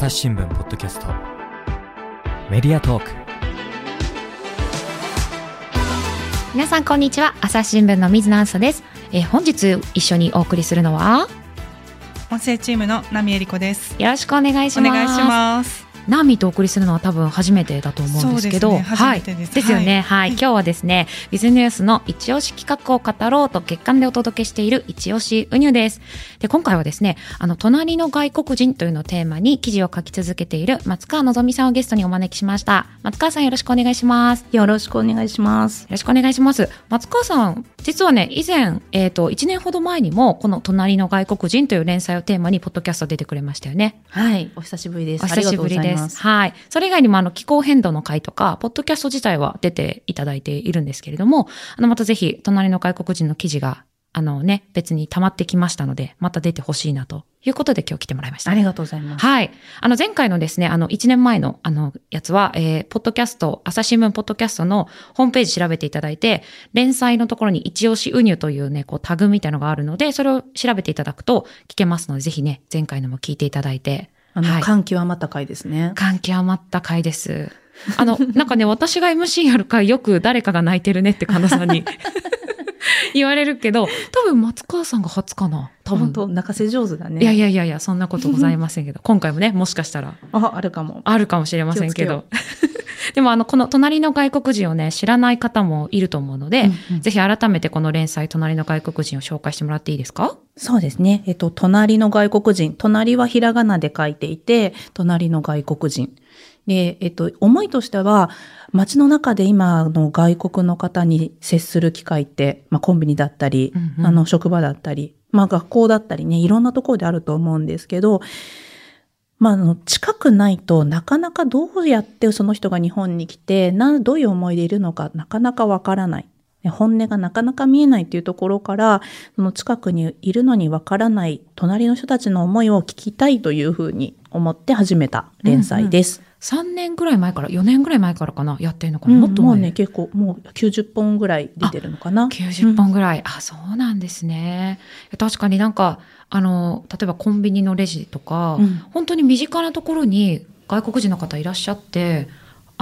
朝日新聞ポッドキャスト。メディアトーク。皆さんこんにちは。朝日新聞の水野あさです、えー本日一緒にお送りするのは？音声チームのナミエリコです。よろしくお願いします。お願いします。ナーミーとお送りするのは多分初めてだと思うんですけど、ね初めてですはい、ですよね、はい、はい今日はですね、ビズニュースの一押し企画を語ろうと月間でお届けしている一押しウニュです。で、今回はですね、あの、隣の外国人というのをテーマに記事を書き続けている松川のぞみさんをゲストにお招きしました。松川さんよろしくお願いします。よろしくお願いします。よろしくお願いします。松川さん、実はね、以前、えっ、と、1年ほど前にも、この隣の外国人という連載をテーマに、ポッドキャスト出てくれましたよね。はい、お久しぶりです。お久しぶりです。はい。それ以外にも、あの、気候変動の会とか、ポッドキャスト自体は出ていただいているんですけれども、あの、またぜひ、隣の外国人の記事が、あのね、別に溜まってきましたので、また出てほしいなということで今日来てもらいました。ありがとうございます。はい。あの、前回のですね、あの、1年前の、あの、やつは、えー、ポッドキャスト、朝日新聞ポッドキャストのホームページ調べていただいて、連載のところに一押しウニュというね、こう、タグみたいのがあるので、それを調べていただくと聞けますので、ぜひね、前回のも聞いていただいて、あの、はい感極まった回ですね。感極まった回です。あの、なんかね、私が MC やる回よく誰かが泣いてるねって神田さんに 言われるけど、多分松川さんが初かな。多分。本当泣かせ上手だね。いやいやいやいや、そんなことございませんけど、今回もね、もしかしたらあ、あるかも。あるかもしれませんけど。でもあの、この隣の外国人をね、知らない方もいると思うので、うんうんぜひ改めてこの連載、隣の外国人を紹介してもらっていいですか？そうですね。えっと、隣の外国人。隣はひらがなで書いていて、隣の外国人。で、えっと、思いとしては、街の中で今の外国の方に接する機会って、まあ、コンビニだったり、うんうんあの、職場だったり、まあ、学校だったりね、いろんなところであると思うんですけど、まあ、の、近くないとなかなかどうやってその人が日本に来て、な、どういう思いでいるのかなかなかわからない。本音がなかなか見えないというところから、その近くにいるのにわからない隣の人たちの思いを聞きたいというふうに思って始めた連載です。?3 年ぐらい前から、4年ぐらい前からかなやってるのかな、うんもっと前もうね、結構もう90本ぐらい出てるのかな。90本ぐらい、あ、そうなんですね。確かになんか、あの、例えばコンビニのレジとか、うん本当に身近なところに外国人の方いらっしゃって、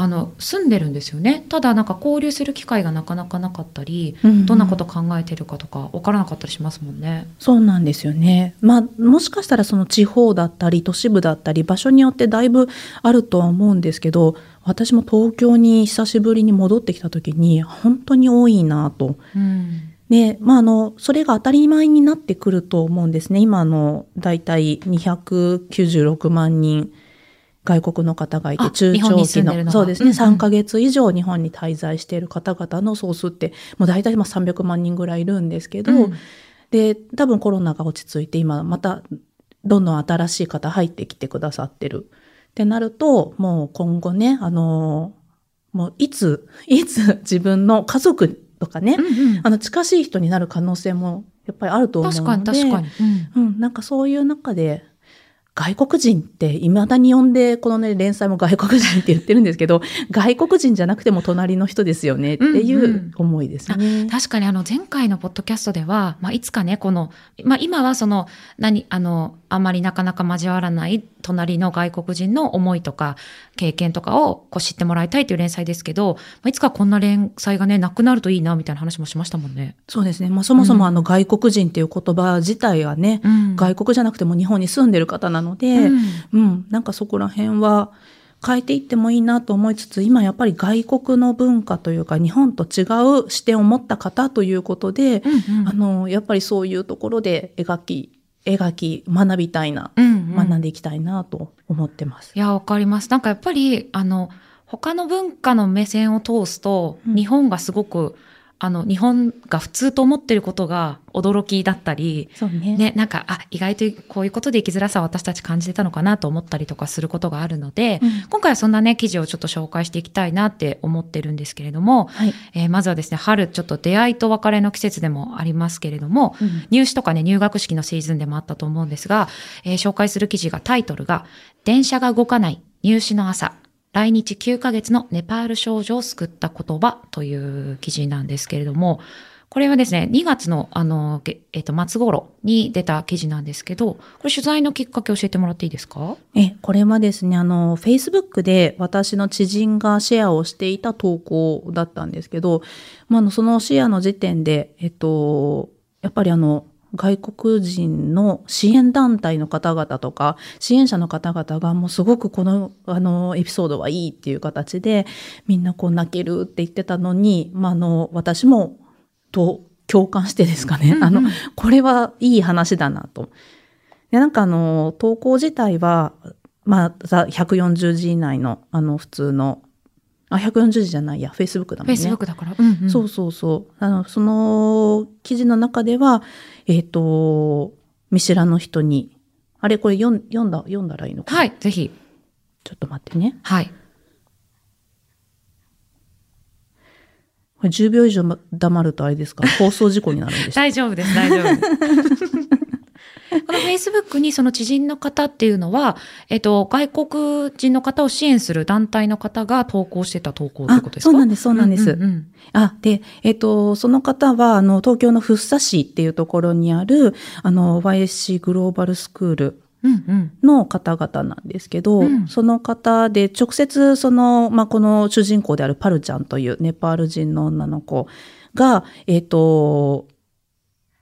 あの、住んでるんですよね。ただなんか交流する機会がなかなかなかったり、うんどんなこと考えてるかとか分からなかったりしますもんね。そうなんですよね。まあ、もしかしたらその地方だったり、都市部だったり、場所によってだいぶあるとは思うんですけど、私も東京に久しぶりに戻ってきた時に、本当に多いなと。うん。で、まあ、あの、それが当たり前になってくると思うんですね。今、あの、だいたい296万人外国の方がいて、あ中長期の、そうですね、うんうん3ヶ月以上日本に滞在している方々の総数って、もう大体まあ300万人ぐらいいるんですけど、うんで、多分コロナが落ち着いて、今またどんどん新しい方入ってきてくださってる。ってなると、もう今後ね、あの、もういつ、いつ自分の家族とかね、うんうんあの、近しい人になる可能性もやっぱりあると思うので。確かに確かに。うんうん、なんかそういう中で、外国人って未だに呼んで、このね、連載も外国人って言ってるんですけど、外国人じゃなくても隣の人ですよねっていんうんう思いですね。確かにあの前回のポッドキャストでは、まあ、いつかね、この、まあ、今はその、何、あの、あまりなかなか交わらない隣の外国人の思いとか経験とかをこう知ってもらいたいという連載ですけど、まあ、いつかこんな連載がね、なくなるといいな、みたいな話もしましたもんね。そうですね。まあ、そもそもあの外国人っていう言葉自体はね、うん。外国じゃなくても日本に住んでる方なので、うん。うん、なんかそこら辺は変えていってもいいなと思いつつ、今やっぱり外国の文化というか、日本と違う視点を持った方ということで、うんうん。あの、やっぱりそういうところで描き、描き、学びたいな、うんうん学んでいきたいなと思ってます。いや、わかります。なんかやっぱり、あの、他の文化の目線を通すと、うん日本がすごく、あの、日本が普通と思ってることが驚きだったり、そうね。ね、なんか、あ、意外とこういうことで生きづらさを私たち感じてたのかなと思ったりとかすることがあるので、うん今回はそんなね、記事をちょっと紹介していきたいなって思ってるんですけれども、はい。えーまずはですね、春ちょっと出会いと別れの季節でもありますけれども、うん入試とかね、入学式のシーズンでもあったと思うんですが、えー紹介する記事がタイトルが、電車が動かない入試の朝、来日9ヶ月のネパール少女を救った言葉という記事なんですけれども、これはですね、2月の、あの、えっ、と、末頃に出た記事なんですけど、これ取材のきっかけ教えてもらっていいですか？え、これはですね、あの、Facebook で私の知人がシェアをしていた投稿だったんですけど、まあ、あの、そのシェアの時点で、えっと、やっぱりあの、外国人の支援団体の方々とか、支援者の方々がもうすごくこの、あの、エピソードはいいっていう形で、みんなこう泣けるって言ってたのに、まあ、あの、私も、と、共感してですかね、うんうんあの、これはいい話だなと。で、なんかあの、投稿自体は、まあ、ざ140字以内の、あの、普通の、あ、140字じゃないや、Facebook だもんね。Facebook だから。うんうんそうそうそう。あの、その記事の中では、えっ、と、見知らぬ人に、あれこれ読ん読んだ、読んだらいいのかな？はい、ぜひ。ちょっと待ってね。はい。これ10秒以上黙るとあれですか？放送事故になるんでした。大丈夫です、大丈夫です。この Facebook にその知人の方っていうのは、えっと、外国人の方を支援する団体の方が投稿してた投稿ということですか？そうなんです、そうなんです。うんうんあ、で、えっ、と、その方は、あの、東京の福生市っていうところにある、あの、YSC グローバルスクールうんうん。の方々なんですけど、うん。その方で直接その、まあ、この主人公であるパルちゃんというネパール人の女の子が、えっ、と、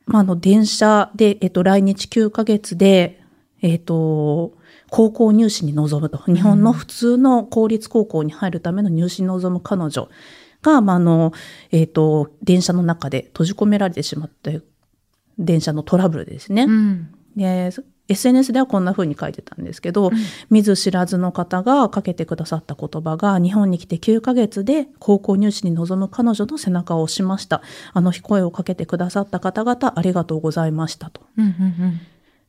まあ、あの、電車で、えっ、と、来日9ヶ月で、えっ、と、高校入試に臨むと。日本の普通の公立高校に入るための入試に臨む彼女が、まあ、あの、えっ、と、電車の中で閉じ込められてしまって、電車のトラブルですね。うんで SNS ではこんな風に書いてたんですけど、見ず知らずの方がかけてくださった言葉が日本に来て9ヶ月で高校入試に臨む彼女の背中を押しました。あの日声をかけてくださった方々ありがとうございましたと。うんうん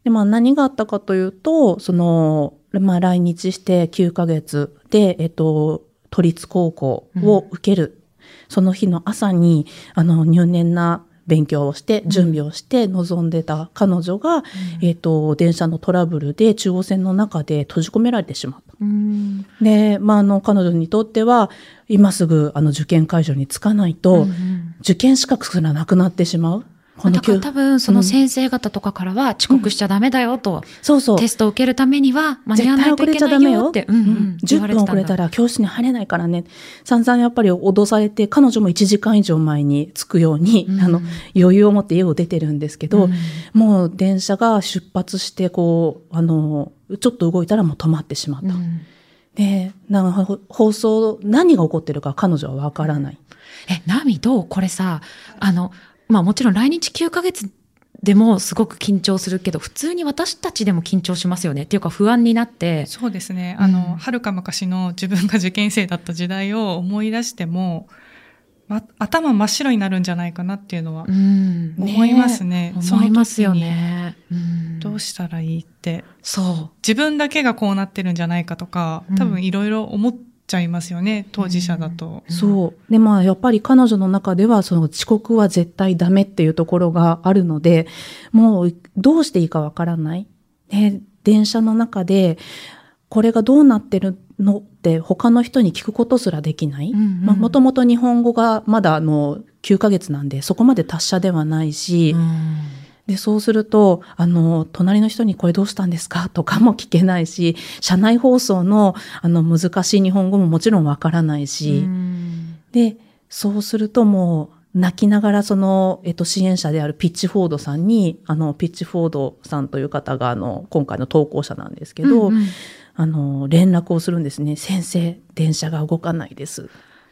でまあ何があったかというとその、まあ、来日して9ヶ月で、えっと、都立高校を受ける、その日の朝にあの入念な勉強をして準備をして臨んでた彼女が、えっと電車のトラブルで中央線の中で閉じ込められてしまった。うんで、まあ、あの彼女にとっては今すぐあの受験会場に着かないと、うんうん受験資格すらなくなってしまう。このだから9多分その先生方とかからは遅刻しちゃダメだよと、そうそう。テストを受けるためには間に合わないといけないよって、うんうん言わ10分遅れたらら教室に入れないからね。散々やっぱり脅されて、彼女も1時間以上前に着くように、うんあの、余裕を持って家を出てるんですけど、うんもう電車が出発して、こう、あの、ちょっと動いたらもう止まってしまった。うんで、なんかほ放送、何が起こってるか彼女はわからない。え、ナミどう？これさ、あの、まあもちろん来日9ヶ月でもすごく緊張するけど、普通に私たちでも緊張しますよね。っていうか不安になって。そうですね。うんあの、はるか昔の自分が受験生だった時代を思い出しても、ま、頭真っ白になるんじゃないかなっていうのはうん。思いますね。その時に思いますよね。うんどうしたらいいって。そ自分だけがこうなってるんじゃないかとかうん、多分いろいろ思っちゃいますよね、当事者だと。うんそう。で、まあ、やっぱり彼女の中では、その遅刻は絶対ダメっていうところがあるので、もうどうしていいかわからない。で、電車の中で、これがどうなってるのって他の人に聞くことすらできない。もともと日本語がまだあの9ヶ月なんで、そこまで達者ではないし、うんで、そうすると、あの、隣の人にこれどうしたんですか？とかも聞けないし、車内放送の、あの、難しい日本語ももちろんわからないし、うんで、そうするともう、泣きながらその、えっと、支援者であるピッチフォードさんに、あの、ピッチフォードさんという方が、あの、今回の投稿者なんですけど、うんうんあの、連絡をするんですね。先生、電車が動かないです。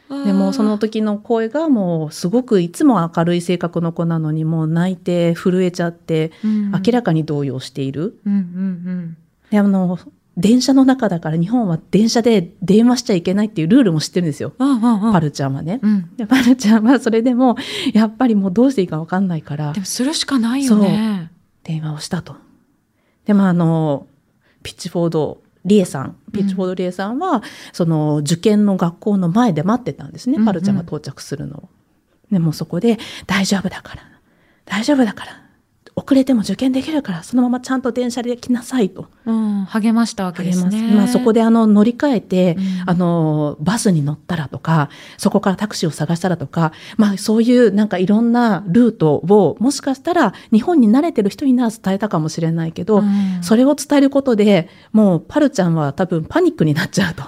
でもその時の声がもうすごくいつも明るい性格の子なのにもう泣いて震えちゃってうん明らかに動揺している。うんうんであの電車の中だから日本は電車で電話しちゃいけないっていうルールも知ってるんですよ。うんうんうんパルちゃんはね。うんでパルちゃんはそれでもやっぱりもうどうしていいかわかんないからでもするしかないよね。電話をしたと。でまああのピッチフォードリエさんピッチフォードリエさんは、その受験の学校の前で待ってたんですね、うんうん。パルちゃんが到着するのを。でもそこで大丈夫だから。大丈夫だから。起遅れても受験できるから、そのままちゃんと電車で来なさいと。うん、励ましたわけで励ますすね。まあそこであの乗り換えて、うんあの、バスに乗ったらとか、そこからタクシーを探したらとか、まあそういうなんかいろんなルートを、もしかしたら日本に慣れてる人になら伝えたかもしれないけど、うんそれを伝えることでもうパルちゃんは多分パニックになっちゃうと。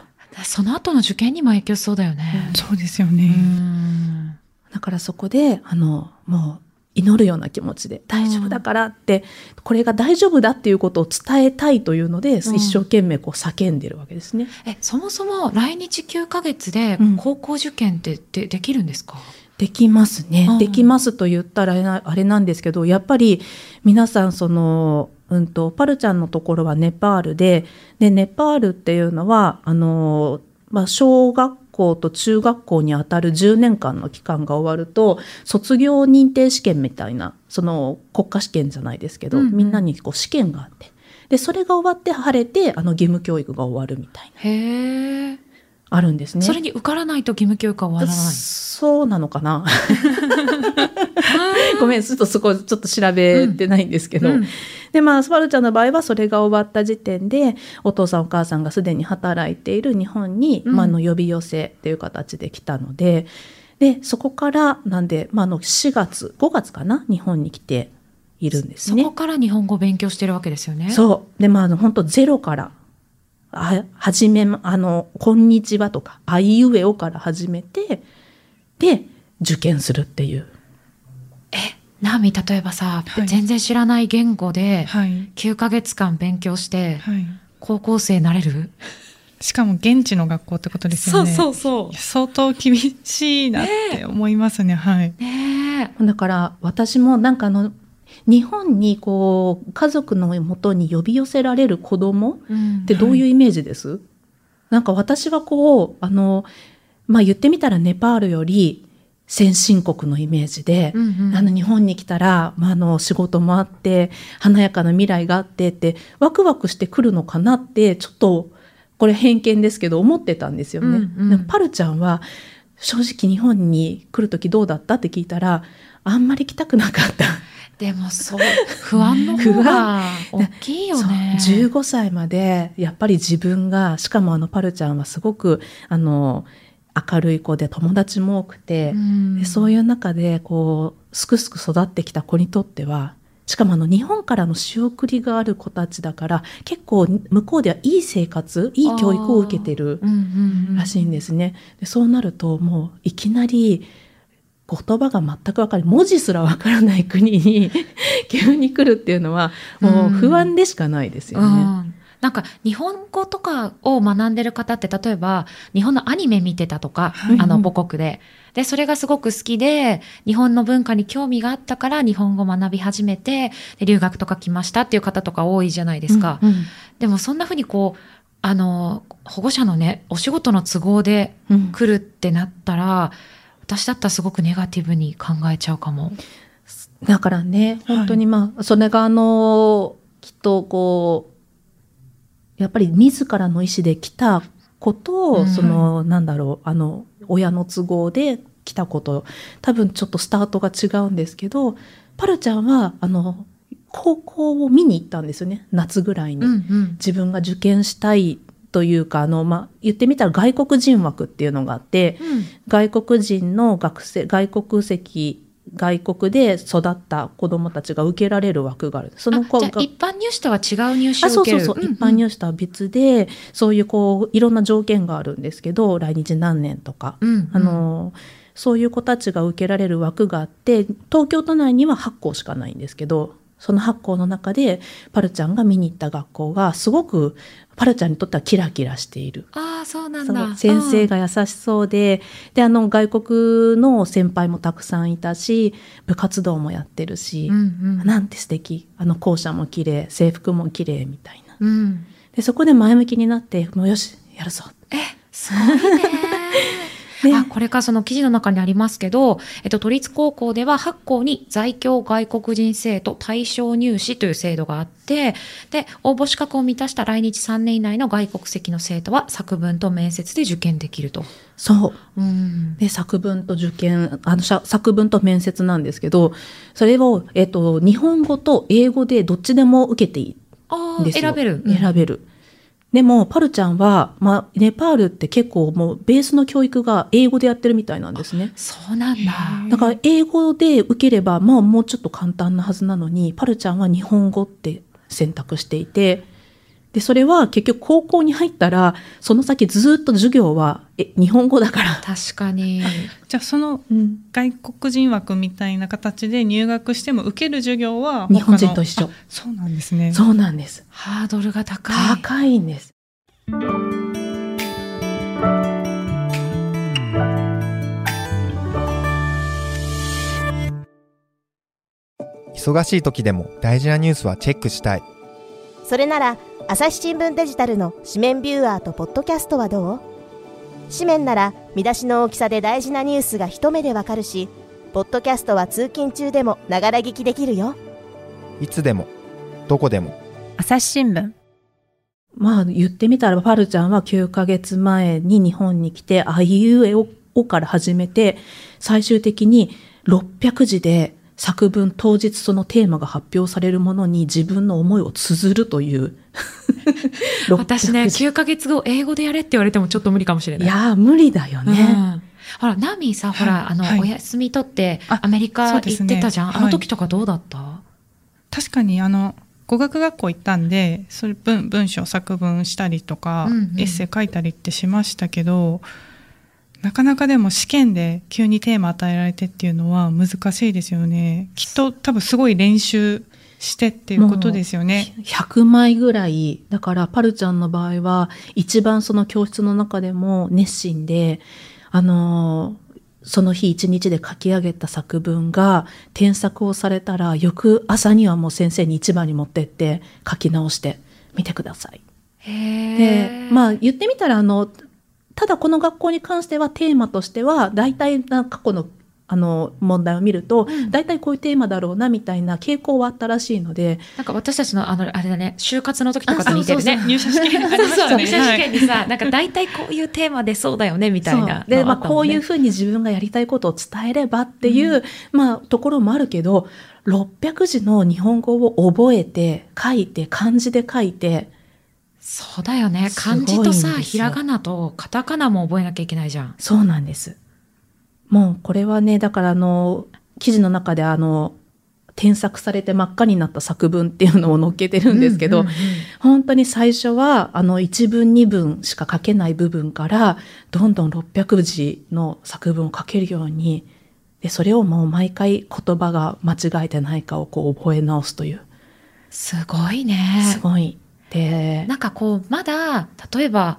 その後の受験にも影響しそうだよね。そうですようね。んだからそこで、あの、もう祈るような気持ちで、大丈夫だからって、これが大丈夫だっていうことを伝えたいというので、一生懸命こう叫んでるわけですね。え、そもそも来日9ヶ月でうん高校受験ってでできるんですか、できますね。うんできますと言ったらあれなあれなんですけど、やっぱり皆さんその、うんと、パルちゃんのところはネパールで、で、ネパールっていうのは、あの、まあ、小学校と中学校にあたる10年間の期間が終わると、卒業認定試験みたいな、その国家試験じゃないですけど、うんうんみんなにこう試験があって、で、それが終わって晴れて、あの義務教育が終わるみたいな、へえ、あるんですね。それに受からないと義務教育は終わらない？そうなのかな？ごめん、ちょっとそこちょっと調べてないんですけど。うんで、まあ、スバルちゃんの場合はそれが終わった時点で、お父さんお母さんがすでに働いている日本に、うんまあ、あの呼び寄せっていう形で来たので、で、そこから、なんで、まあ、あの、4月、5月かな日本に来ているんですね。そこから日本語を勉強してるわけですよね。そう。で、まあ、あの、本当ゼロから、あ、始めま、あの、こんにちはとか、あいうえおから始めて、で、受験するっていう。ナーミ例えばさ、はい全然知らない言語ではい。9ヶ月間勉強してはい。高校生になれる、しかも現地の学校ってことですよね。うそ相当厳しいなって思いますね。はい。ねだから、私もなんかあの、日本にこう、家族のもとに呼び寄せられる子供ってどういうイメージです、なんか私はこう、あの、まあ言ってみたらネパールより先進国のイメージで、うんうんあの日本に来たら、まあ、あの仕事もあって華やかな未来があってってワクワクしてくるのかなってちょっとこれ偏見ですけど思ってたんですよね。うんうんパルちゃんは正直日本に来る時どうだったって聞いたらあんまり来たくなかった。でもそう、不安の方が 大きいよね。そう15歳までやっぱり自分がしかもあのパルちゃんはすごくあの明るい子で友達も多くて、そういう中でこうすくすく育ってきた子にとってはしかもあの日本からの仕送りがある子たちだから結構向こうではいい生活いい教育を受けてるうんうんうんらしいんですね。でそうなるともういきなり言葉が全く分かる文字すら分からない国に 急に来るっていうのはもう不安でしかないですよね。うんなんか日本語とかを学んでる方って例えば日本のアニメ見てたとか、はいあの母国で。で、それがすごく好きで、日本の文化に興味があったから日本語学び始めて、で留学とか来ましたっていう方とか多いじゃないですか。うんうんでもそんな風にこう、あの、保護者のね、お仕事の都合でうん来るってなったら、私だったらすごくネガティブに考えちゃうかも。だからね、本当にまあ、それがあの、きっとこう、やっぱり自らの意思で来たことを、うんその、なんだろう、あの、親の都合で来たこと、多分ちょっとスタートが違うんですけど、パルちゃんは、あの、高校を見に行ったんですよね、夏ぐらいに。うんうん。自分が受験したいというか、あの、まあ、言ってみたら外国人枠っていうのがあって、うん外国人の学生、外国籍、外国で育った子供たちが受けられる枠がある。その子が一般入試とは違う入試あを受ける。そうそうそう、一般入試とは別で、そういうこう、いろんな条件があるんですけど、来日何年とか、うんうん。あの、そういう子たちが受けられる枠があって、東京都内には8校しかないんですけど、その8校の中で、パルちゃんが見に行った学校が、すごく、パルちゃんにとってはキラキラしている。ああ、そうなんだ。先生が優しそうで、で、あの、外国の先輩もたくさんいたし、部活動もやってるしう、んうん。なんて素敵。あの、校舎も綺麗、制服も綺麗みたいな。うん。で、そこで前向きになって、もうよし、やるぞ。え、すごいね。ねあ、これからその記事の中にありますけど、えっと、都立高校では8校に在京外国人生徒対象入試という制度があって、で、応募資格を満たした来日3年以内の外国籍の生徒は作文と面接で受験できると。そう。うん。で、作文と受験、あの、作文と面接なんですけど、それを、えっと、日本語と英語でどっちでも受けていいんですよ。選べる。選べる。でも、パルちゃんは、まあ、ネパールって結構もう、ベースの教育が英語でやってるみたいなんですね。そうなんだ。だから、英語で受ければ、まあ、もうちょっと簡単なはずなのに、パルちゃんは日本語って選択していて、で、それは結局高校に入ったら、その先ずっと授業は、え、日本語だから。確かに。じゃあそのうん。外国人枠みたいな形で入学しても受ける授業は日本人と一緒あそうなんですね。そうなんです。ハードルが高い。高いんです。忙しい時でも大事なニュースはチェックしたい。それなら朝日新聞デジタルの紙面ビューアーとポッドキャストはどう？紙面なら見出しの大きさで大事なニュースが一目でわかるしポッドキャストは通勤中でもながら聞きできるよ。いつでも、どこでも。朝日新聞。まあ言ってみたらパルちゃんは9ヶ月前に日本に来てあいうえおおから始めて最終的に600字で作文当日そのテーマが発表されるものに自分の思いを綴るという。私ね、600字9ヶ月後英語でやれって言われてもちょっと無理かもしれない。いやー無理だようん。ね、ほら、ナミさ、ほら、あの、はい。お休み取ってあアメリカ行ってたじゃん。はい。あの時とかどうだった？確かにあの語学学校行ったんでそれ文文章作文したりとか、うんうん。エッセイ書いたりってしましたけどなかなかでも試験で急にテーマ与えられてっていうのは難しいですよね。きっと多分すごい練習してっていうことですよね。100枚ぐらい。だからパルちゃんの場合は一番その教室の中でも熱心であのーその日一日で書き上げた作文が添削をされたら翌朝にはもう先生に一番に持ってって書き直して見てください。へでまあ言ってみたらあのただこの学校に関してはテーマとしては大体な過去のあの問題を見ると、うん。大体こういうテーマだろうなみたいな傾向はあったらしいので。なんか私たちの、あの、あれだね、就活の時とかと似てるね。入社試験入社試験にさ、なんか大体こういうテーマでそうだよね、みたいな。で、まあ、こういうふうに自分がやりたいことを伝えればっていう、まあ、ところもあるけど、600字の日本語を覚えて、書いて、漢字で書いて、そうだよね。漢字とさ、ひらがなとカタカナも覚えなきゃいけないじゃん。そうなんです。もう、これはね、だから、あの、記事の中で、あの、添削されて真っ赤になった作文っていうのを載っけてるんですけど、うんうんうん本当に最初は、あの、1文2文しか書けない部分から、どんどん600字の作文を書けるように、で、それをもう毎回言葉が間違えてないかをこう覚え直すという。すごいね。すごい。で、なんかこう、まだ、例えば、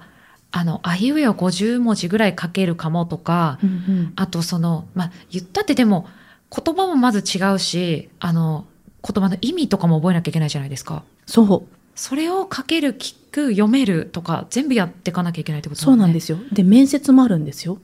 あの、あいうえを50文字ぐらい書けるかもとか、うんうんあとその、まあ、言ったってでも、言葉もまず違うし、あの、言葉の意味とかも覚えなきゃいけないじゃないですか。そう。それを書ける、聞く、読めるとか、全部やっていかなきゃいけないってこと。そうなんですすよ。で、面接もあるんですよ。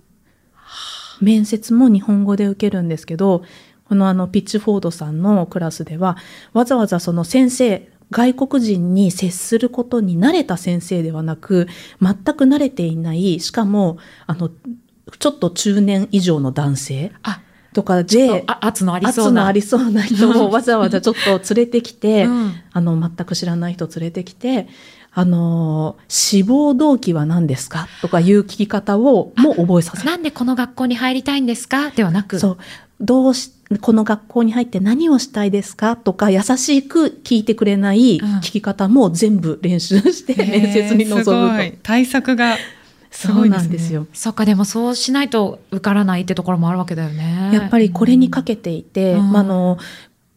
面接も日本語で受けるんですけど、このあの、ピッチフォードさんのクラスでは、わざわざその先生、外国人に接することに慣れた先生ではなく、全く慣れていない、しかも、あの、ちょっと中年以上の男性あ、とかで圧のありそうな。ありそうな人をわざわざちょっと連れてきて、うんあの、全く知らない人連れてきて、あの、志望動機は何ですか？とかいう聞き方をもう覚えさせる。なんでこの学校に入りたいんですか？ではなく。そう。どうし、この学校に入って何をしたいですか？とか優しく聞いてくれないうん聞き方も全部練習して面接に臨むと。対策がすそうごいですねなんですよ。そっか、でもそうしないと受からないってところもあるわけだよね。やっぱりこれにかけていて、うんまあ、あの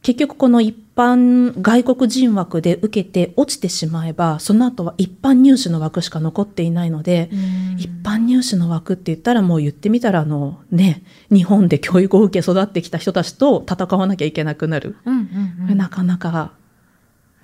結局この一般外国人枠で受けて落ちてしまえばその後は一般入試の枠しか残っていないので、うん。一般入試の枠って言ったらもう言ってみたらあのね日本で教育を受け育ってきた人たちと戦わなきゃいけなくなる、うんうんうん。なかなか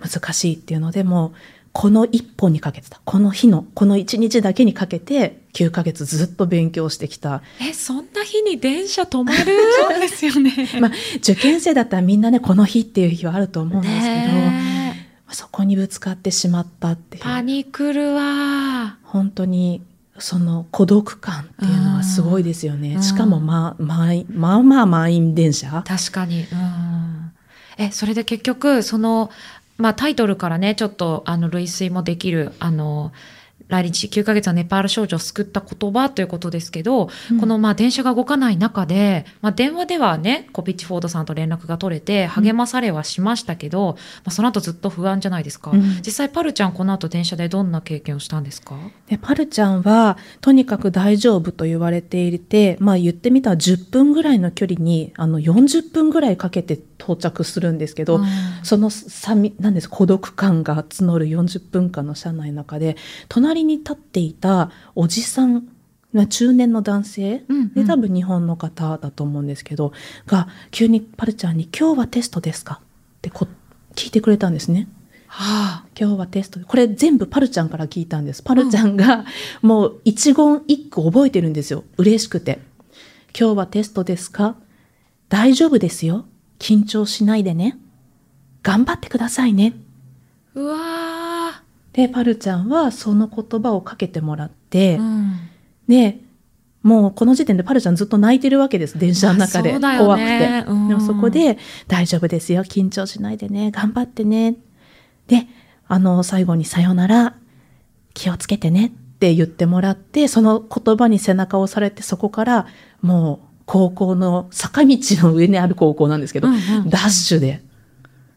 難しいっていうのでもうこの一本にかけてた。この日の、この一日だけにかけて、9ヶ月ずっと勉強してきた。え、そんな日に電車止まる？そうですよね。まあ、受験生だったらみんなね、この日っていう日はあると思うんですけど、ねそこにぶつかってしまったってえいう。パニクるわ。本当に、その孤独感っていうのはすごいですよね。うんしかも、まあ、満員まあまあ満員電車。確かに。うん。え、それで結局、その、まあタイトルからね、ちょっと、あの、類推もできる、あの、来日9ヶ月はネパール少女を救った言葉ということですけど、うん。このまあ電車が動かない中で、まあ電話ではね、コピッチフォードさんと連絡が取れて励まされはしましたけど、まあその後ずっと不安じゃないですか。うん。実際パルちゃんこの後電車でどんな経験をしたんですか？でパルちゃんはとにかく大丈夫と言われていて、まあ言ってみたら10分ぐらいの距離にあの40分ぐらいかけて到着するんですけど、うん。その寂なんです孤独感が募る40分間の車内の中で隣に立っていたおじさんまあ中年の男性、うんうん。で多分日本の方だと思うんですけどが急にパルちゃんに「今日はテストですか?」ってこ聞いてくれたんですね。はあ、今日はテストこれ全部パルちゃんから聞いたんです。パルちゃんがもう一言一句覚えてるんですよ。嬉しくて今日はテストですか？大丈夫ですよ。緊張しないでね。頑張ってくださいね。うわでパルちゃんはその言葉をかけてもらってー、うん。でもうこの時点でパルちゃんずっと泣いてるわけです電車の中で、怖くて、ねうん。でもそこで「大丈夫ですよ緊張しないでね頑張ってね」であの最後に「さよなら気をつけてね」って言ってもらってその言葉に背中を押されてそこからもう高校の坂道の上にある高校なんですけど、うんうん。ダッシュで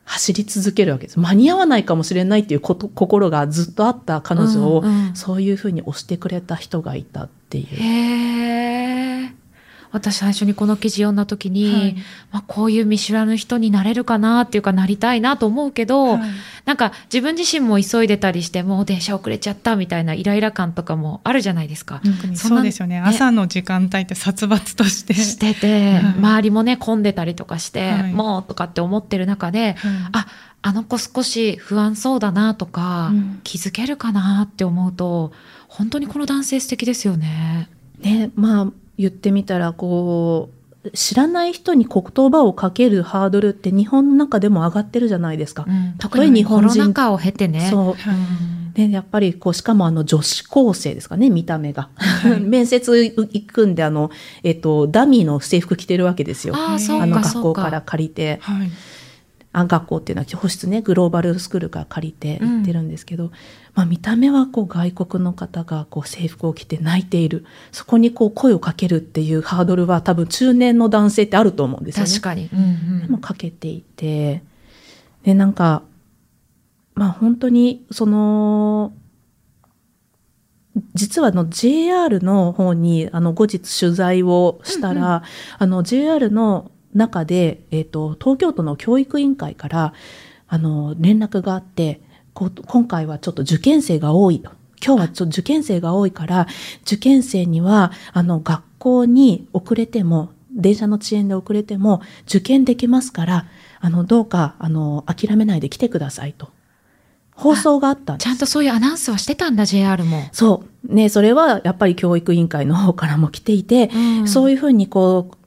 走り続けるわけです。間に合わないかもしれないっていうこと心がずっとあった彼女を、うんうん。そういうふうに押してくれた人がいたっていう。私最初にこの記事読んだ時に、はい。まあ、こういう見知らぬ人になれるかなっていうかなりたいなと思うけど、はい。なんか自分自身も急いでたりしてもう電車遅れちゃったみたいなイライラ感とかもあるじゃないですか。特にそんなそうですよね。ね。朝の時間帯って殺伐として。してて、はい。周りもね混んでたりとかして、はい。もうとかって思ってる中で、はい。ああの子少し不安そうだなとか、うん。気づけるかなって思うと本当にこの男性素敵ですよね。ね、まあ言ってみたらこう知らない人に言葉をかけるハードルって日本の中でも上がってるじゃないですか。うん、たとえ日本人コロナ禍を経てね。そう。でやっぱりこうしかもあの女子高生ですかね見た目が、はい面接行くんであの、えっと、ダミーの制服着てるわけですよ。あの。学校から借りて。はいあ学校っていうのは教室ねグローバルスクールから借りて行ってるんですけど、まあ、見た目はこう外国の方がこう制服を着て泣いている。そこにこう声をかけるっていうハードルは多分中年の男性ってあると思うんですよね。確かに。うんうん。でもかけていて。でなんかまあ本当にその実はあの JR の方にあの後日取材をしたら、あの JR の中で、えっと東京都の教育委員会からあの連絡があって今回はちょっと受験生が多いと。今日はちょっと受験生が多いから受験生にはあの学校に遅れても電車の遅延で遅れても受験できますからあのどうかあの諦めないで来てくださいと放送があったんですちゃんとそういうアナウンスはしてたんだ、JR も。そう。ね、それはやっぱり教育委員会の方からも来ていて、うんそういうふうにこう、ふ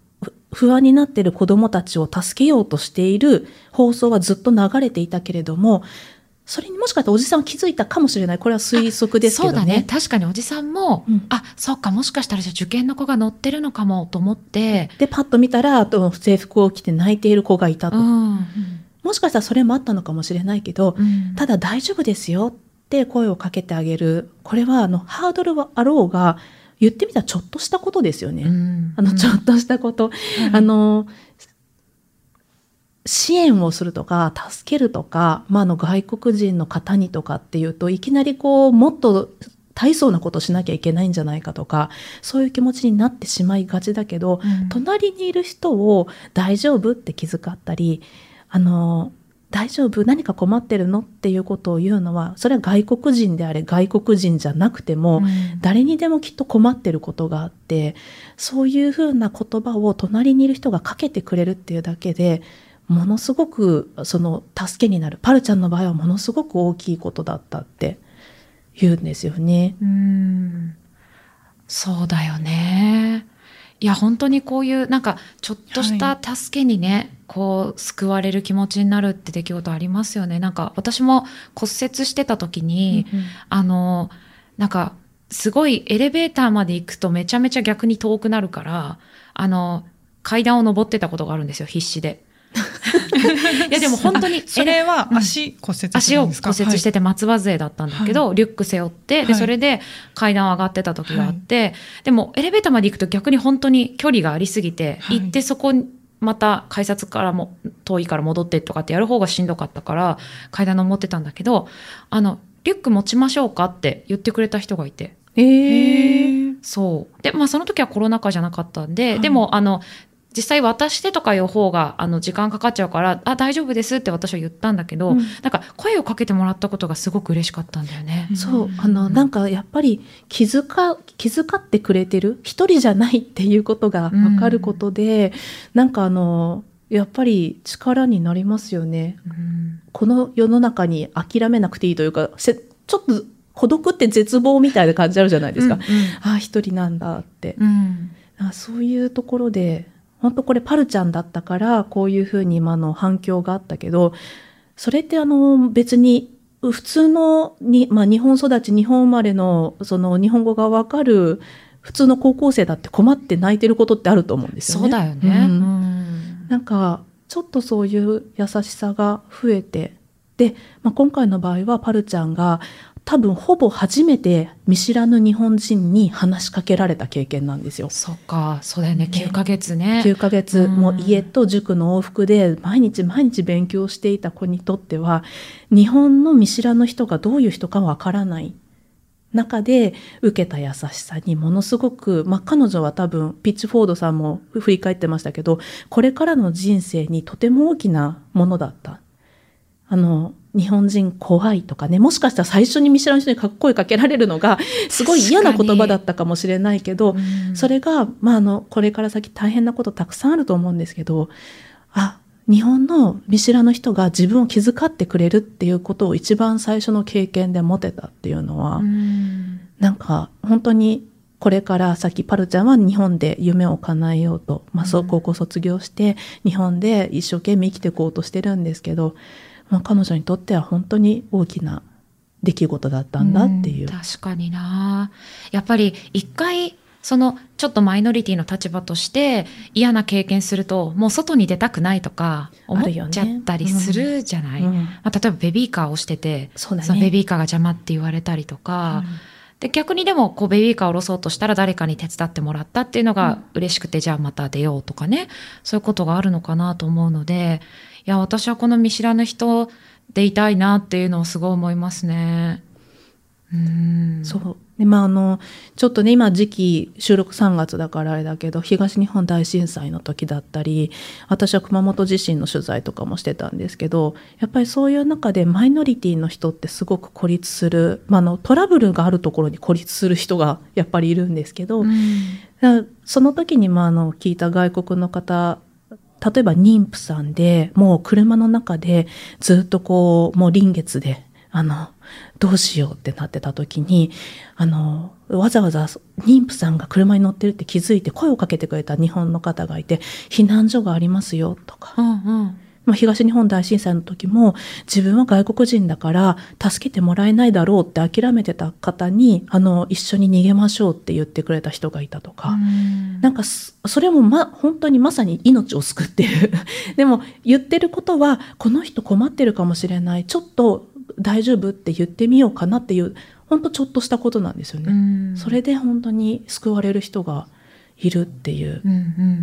不安になっている子供たちを助けようとしている放送はずっと流れていたけれども、それにもしかしたらおじさんは気づいたかもしれない。これは推測ですけどね。そうだね。確かにおじさんも、うんあ、そうか、もしかしたらじゃあ受験の子が乗ってるのかもと思って、で、パッと見たら、あと制服を着て泣いている子がいたと。うん。もしかしたらそれもあったのかもしれないけど、うんただ大丈夫ですよって声をかけてあげる。これはあのハードルはあろうが、言ってみたらちょっとしたことですよね。うんあの、ちょっとしたこと。あの、支援をするとか、助けるとか、まあ、あの、外国人の方にとかっていうと、いきなりこう、もっと大層なことしなきゃいけないんじゃないかとか、そういう気持ちになってしまいがちだけど、うん隣にいる人を大丈夫って気遣ったり、あの、大丈夫？何か困ってるの？っていうことを言うのは、それは外国人であれ、外国人じゃなくても、うん。誰にでもきっと困ってることがあってそういうふうな言葉を隣にいる人がかけてくれるっていうだけでものすごくその助けになる。パルちゃんの場合はものすごく大きいことだったって言うんですよね。うん。そうだよね。いや本当にこういうなんかちょっとした助けにね、こう救われる気持ちになるって出来事ありますよね。なんか私も骨折してた時に、あのなんかすごいエレベーターまで行くとめちゃめちゃ逆に遠くなるからあの階段を登ってたことがあるんですよ必死で。いやでも本当にそれは足骨折足を骨折してて松葉杖だったんだけど、リュック背負って、で、はい。それで階段を上がってた時があって、でもエレベーターまで行くと逆に本当に距離がありすぎて、はい。行ってそこにまた改札からも遠いから戻ってとかってやる方がしんどかったから階段登ってたんだけど、あの、リュック持ちましょうかって言ってくれた人がいて。えー。そう。で、まあその時はコロナ禍じゃなかったんで、はい。でもあの、実際渡してとかいう方があの時間かかっちゃうから、あ、大丈夫ですって私は言ったんだけど、うんなんか声をかけてもらったことがすごく嬉しかったんだよね。そう、あの、なんかやっぱり気づか、気遣ってくれてる、一人じゃないっていうことが分かることで、なんかあの、やっぱり力になりますよね。うんこの世の中に諦めなくていいというか、せちょっと孤独って絶望みたいな感じあるじゃないですか。ああ、一人なんだって。うんうんあそういうところで、本当これパルちゃんだったから、こういうふうに今の反響があったけど、それってあの別に普通のに、まあ、日本育ち、日本生まれのその日本語がわかる普通の高校生だって困って泣いてることってあると思うんですよね。そうだよね。うんうんなんかちょっとそういう優しさが増えてで、まあ、今回の場合はパルちゃんが多分ほぼ初めて見知らぬ日本人に話しかけられた経験なんですよ。そっか、そうだよね。ね9ヶ月ね。9ヶ月、うんもう家と塾の往復で毎日毎日勉強していた子にとっては日本の見知らぬ人がどういう人かわからない中で受けた優しさにものすごく、まあ、彼女は多分ピッチフォードさんも振り返ってましたけどこれからの人生にとても大きなものだった。あの日本人怖いとかねもしかしたら最初に見知らぬ人にかっ声かけられるのが すごい嫌な言葉だったかもしれないけど、うんそれが、まあ、あの、これから先大変なことたくさんあると思うんですけど、あ、日本の見知らぬ人が自分を気遣ってくれるっていうことを一番最初の経験で持てたっていうのは、うん。なんか本当にこれから先パルちゃんは日本で夢を叶えようと、まあそう高校卒業して日本で一生懸命生きていこうとしてるんですけど、まあ彼女にとっては本当に大きな出来事だったんだっていう。ん確かにな。やっぱり一回そのちょっとマイノリティの立場として嫌な経験するともう外に出たくないとか思っちゃったりするじゃない、うん。まあ、例えばベビーカーをしててそね。そのベビーカーが邪魔って言われたりとか、で逆にでもこうベビーカーを下ろそうとしたら誰かに手伝ってもらったっていうのが嬉しくて、じゃあまた出ようとかね。そういうことがあるのかなと思うのでいや私はこの見知らぬ人でいたいなっていうのをすごい思いますね。うんそう。で、まあ、あの、ちょっとね、今時期、収録3月だからあれだけど、東日本大震災の時だったり、私は熊本地震の取材とかもしてたんですけど、やっぱりそういう中でマイノリティの人ってすごく孤立する、まあ、あの、トラブルがあるところに孤立する人がやっぱりいるんですけど、うんその時に、まあ、あの、聞いた外国の方、例えば妊婦さんで、もう車の中でずっとこう、もう臨月で、あの、どうしようってなってた時に、あの、わざわざ妊婦さんが車に乗ってるって気づいて声をかけてくれた日本の方がいて、避難所がありますよとか、うんうん。まあ、東日本大震災の時も自分は外国人だから助けてもらえないだろうって諦めてた方に、あの、一緒に逃げましょうって言ってくれた人がいたとか、なんかそそれもま、本当にまさに命を救ってる。でも言ってることは、この人困ってるかもしれない。ちょっと大丈夫って言ってみようかなっていう、本当ちょっとしたことなんですよね。うんそれで本当に救われる人がいるっていう。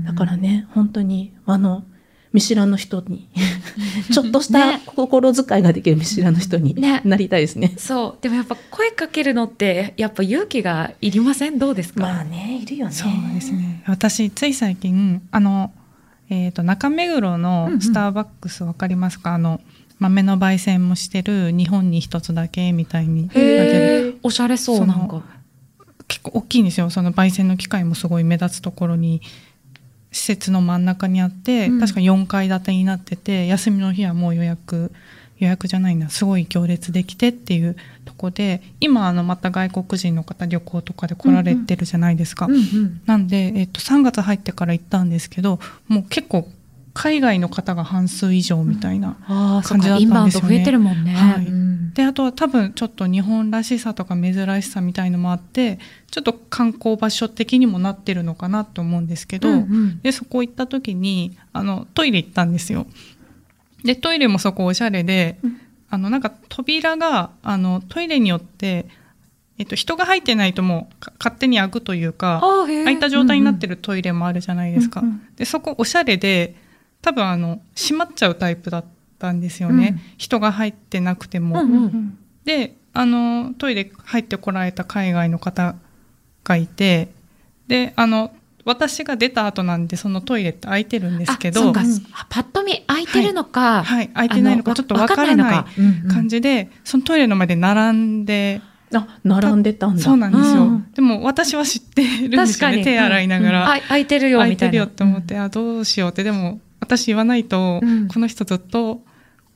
だからね、本当に、あの、見知らぬ人に、ちょっとしたね。心遣いができる見知らぬ人にね。なりたいですね。そう。でもやっぱ声かけるのってやっぱ勇気がいりません？どうですか、まあね、いるよね。そうですね。私つい最近あの、えー、と中目黒のスターバックスわかりますか、あの豆の焙煎もしてる日本に一つだけみたいに。おしゃれそうなんか。結構大きいんですよ。その焙煎の機械もすごい目立つところに施設の真ん中にあって、うん確か4階建てになってて休みの日はもう予約予約じゃないなすごい行列できてっていうとこで今あのまた外国人の方旅行とかで来られてるじゃないですか。うんうんなんで、えっと、3月入ってから行ったんですけどもう結構海外の方が半数以上みたいな。感じだか、インバウンドったんですよね増えてるもんね。はいうんであとは多分ちょっと日本らしさとか珍しさみたいのもあってちょっと観光場所的にもなってるのかなと思うんですけど、うんうんでそこ行った時にあのトイレ行ったんですよ。でトイレもそこおしゃれで、あのなんか扉があのトイレによって、えっと、人が入ってないともうか勝手に開くというか開いた状態になってるトイレもあるじゃないですか。うんうんでそこおしゃれで多分あの閉まっちゃうタイプだったんですよね、うん。人が入ってなくても。うんうんであのトイレ入ってこられた海外の方がいて。であの私が出た後なんでそのトイレって空いてるんですけど。あそうか、あパッと見空いてるのか、はい。空いてないのかあちょっとわからない感じで、そのトイレの前で並んで。あ、並んでたんだ。そうなんですよ、うんでも私は知ってるんですよね。手洗いながら、あ空いてるよ空いみたいな。てるよって思って、あどうしようって。でも私言わないと、うん。この人ずっと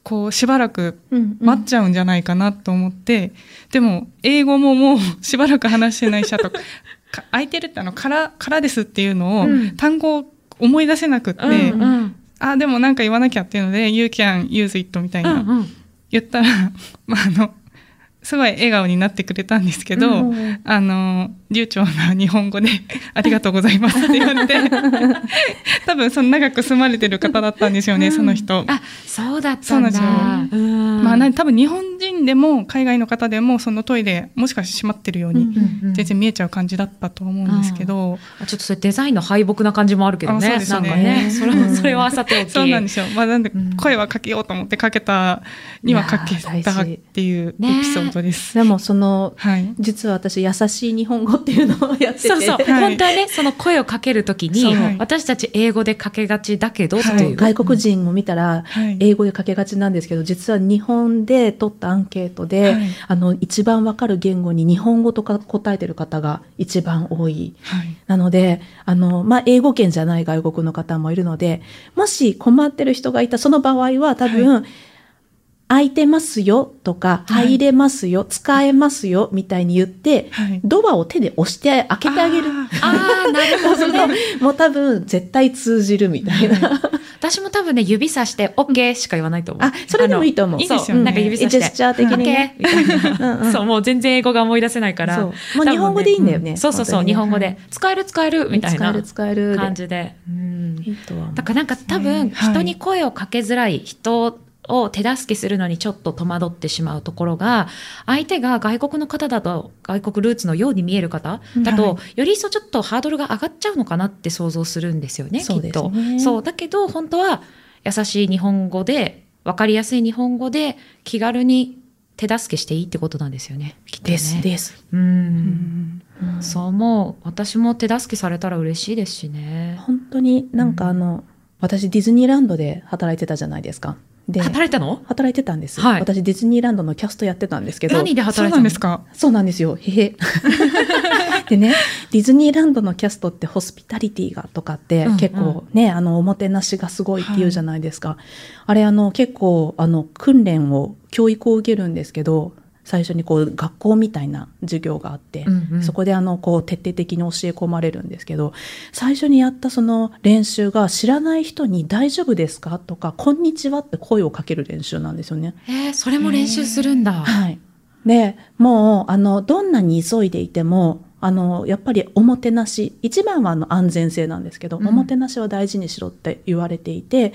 こうしばらくうんうん。待っちゃうんじゃないかなと思って、でも英語ももう しばらく話してないしあとか空いてるってあのからからですっていうのを、うん。単語を思い出せなくって、うんうん。あでもなんか言わなきゃっていうので「You can use it」みたいな、うんうん。言ったら、まあ、あのすごい笑顔になってくれたんですけど、うん。あの流暢な日本語で「ありがとうございます」って言われて 多分その長く住まれてる方だったんですよね、その人。あそうだったんだ。そうなんですよ。うん。まあ、な多分日本人でも海外の方でもそのトイレもしかして閉まってるようにうんうん全然見えちゃう感じだったと思うんですけど、あちょっとそれデザインの敗北な感じもあるけどね。あそうですよね。なんかね。それは、それはさておき。そうなんですよ、まあ、なんでうん。声はかけようと思ってかけたにはかけたっていうエピソードです。でもその、はい実は私、優しい日本語っていうのをやってて。そうそう。はい本当はね、その声をかけるときにそう、私たち英語でかけがちだけどってはい。外国人を見たら、はい英語でかけがちなんですけど、実は日本で取ったアンケートで、はいあの、一番わかる言語に日本語とか答えてる方が一番多い。はいなので、あの、まあ、英語圏じゃない外国の方もいるので、もし困ってる人がいたその場合は多分、空いてますよとか、はい。入れますよ、使えますよ、みたいに言って、はい。ドアを手で押して開けてあげる。あああ、なるほどね。もう多分絶対通じるみたいな。私も多分ね、指さして OK しか言わないと思う。あ、それでもいいと思う。いいですよねなんか指さして。ジェスチャー的にね。OK そう、もう全然英語が思い出せないから。そう。もう日本語でいいんだよね。多分そうそうそう、日本語で。使える使えるみたいな使える使えるで。感じで。うん。いいとはだからなんか多分はい。人に声をかけづらい人を手助けするのにちょっと戸惑ってしまうところが相手が外国の方だと外国ルーツのように見える方だと、はより一層ちょっとハードルが上がっちゃうのかなって想像するんですよねそうですきっと。ねそうだけど本当は優しい日本語で分かりやすい日本語で気軽に手助けしていいってことなんですよね。きっとねですです。うんうんそう思う私も手助けされたら嬉しいですしね。本当になんかあの、私ディズニーランドで働いてたじゃないですか。で、働いたの？働いてたんです。はい私ディズニーランドのキャストやってたんですけど。何でそう働いたんですか？そうなんですよ。へへ。でね、ディズニーランドのキャストってホスピタリティがとかってうんうん結構ね、あの、おもてなしがすごいって言うじゃないですか。あれあの、結構あの、訓練を、教育を受けるんですけど、最初にこう、学校みたいな授業があって、うんうんそこであの、こう、徹底的に教え込まれるんですけど、最初にやったその練習が知らない人に大丈夫ですかとか、こんにちはって声をかける練習なんですよね。えー、それも練習するんだ。はい。で、もう、あの、どんなに急いでいても、あの、やっぱりおもてなし、一番はあの安全性なんですけど、うんおもてなしは大事にしろって言われていて、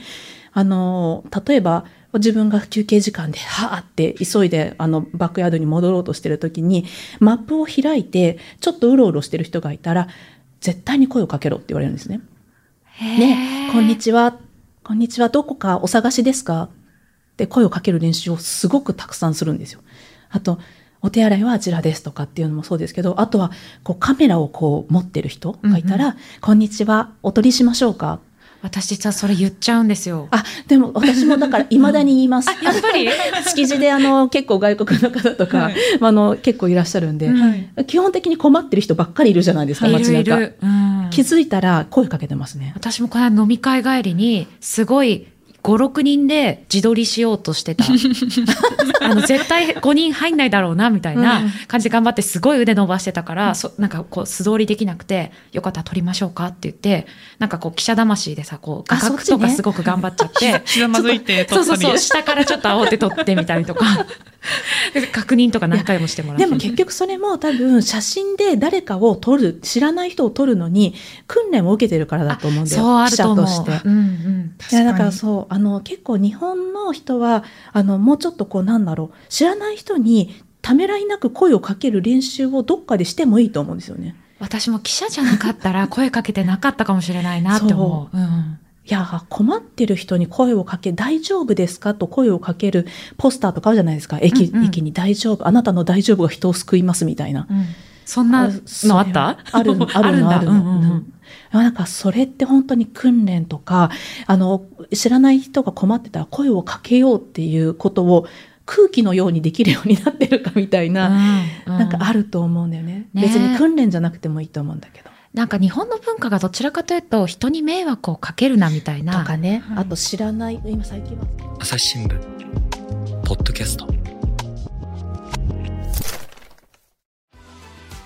あの、例えば、自分が休憩時間で、はーって急いで、あの、バックヤードに戻ろうとしてる時に、マップを開いて、ちょっとうろうろしてる人がいたら、絶対に声をかけろって言われるんですね。ね、こんにちは。こんにちは。どこかお探しですか？って声をかける練習をすごくたくさんするんですよ。あと、お手洗いはあちらですとかっていうのもそうですけど、あとは、こうカメラをこう持ってる人がいたら、うんこんにちは。お撮りしましょうか？私実はそれ言っちゃうんですよ。あ、でも私もだから 未だに言います。あ、やっぱり？築地であの結構外国の方とか、はいあの結構いらっしゃるんで、はい基本的に困ってる人ばっかりいるじゃないですか、い街中。るいる。うん気づいたら声かけてますね。私もこの間飲み会帰りに、すごい、5、6人で自撮りしようとしてた。あの、絶対5人入んないだろうな、みたいな感じで頑張ってすごい腕伸ばしてたから、そなんかこう素通りできなくて、よかったら撮りましょうかって言って、なんかこう記者魂でさ、こう画角とかすごく頑張っちゃって、ひざまずいて撮ったりそうそうそう、下からちょっと煽って撮ってみたりとか、確認とか何回もしてもらって。でも結局それも多分写真で誰かを撮る、知らない人を撮るのに訓練を受けてるからだと思うんだよ。記者として。うんうん。いやだからそうあの結構日本の人はあのもうちょっとこうなんだろう知らない人にためらいなく声をかける練習をどっかでしてもいいと思うんですよね。私も記者じゃなかったら 声かけてなかったかもしれないなって思う。うん。いや困ってる人に声をかけ大丈夫ですかと声をかけるポスターとかあるじゃないですか駅,、うんうん駅に大丈夫あなたの大丈夫が人を救いますみたいな。うん。そんなのあった？あるの、あるの、あるの。うんうんうんなんかそれって本当に訓練とか、あの、知らない人が困ってたら声をかけようっていうことを空気のようにできるようになってるかみたいな、うんなんかあると思うんだよね。ね別に訓練じゃなくてもいいと思うんだけど。なんか日本の文化がどちらかというと人に迷惑をかけるなみたいな。とかね、はいあと知らない、今最近は。朝日新聞ポッドキャスト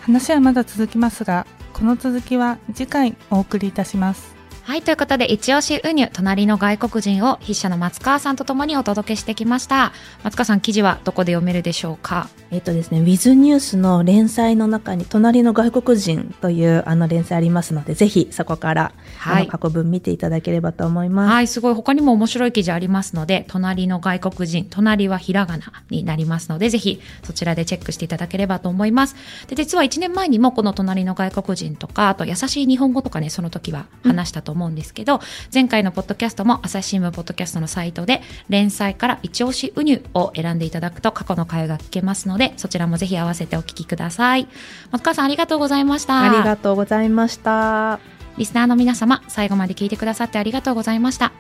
話はまだ続きますがこの続きは次回お送りいたします。はい、ということで、一押しウニュ、隣の外国人を筆者の松川さんとともにお届けしてきました。松川さん、記事はどこで読めるでしょうか？えっとですね、ウィズニュースの連載の中に、隣の外国人というあの連載ありますので、ぜひそこから、はい過去文見ていただければと思います。はい、すごい他にも面白い記事ありますので、隣の外国人、隣はひらがなになりますので、ぜひそちらでチェックしていただければと思います。で、実は1年前にもこの隣の外国人とか、あと優しい日本語とかね、その時は話したと思うんですけど、前回のポッドキャストも朝日新聞ポッドキャストのサイトで、連載から一押しウニュを選んでいただくと過去の回が聞けますので、そちらもぜひ合わせてお聞きください。松川さんありがとうございました。ありがとうございました。リスナーの皆様、最後まで聞いてくださってありがとうございました。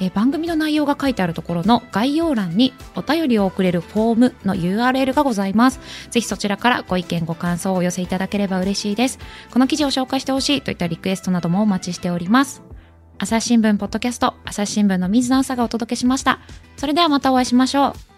え番組の内容が書いてあるところの概要欄にお便りを送れるフォームの URL がございます。ぜひそちらからご意見ご感想をお寄せいただければ嬉しいです。この記事を紹介してほしいといったリクエストなどもお待ちしております。朝日新聞ポッドキャスト、朝日新聞の水野朝がお届けしました。それではまたお会いしましょう。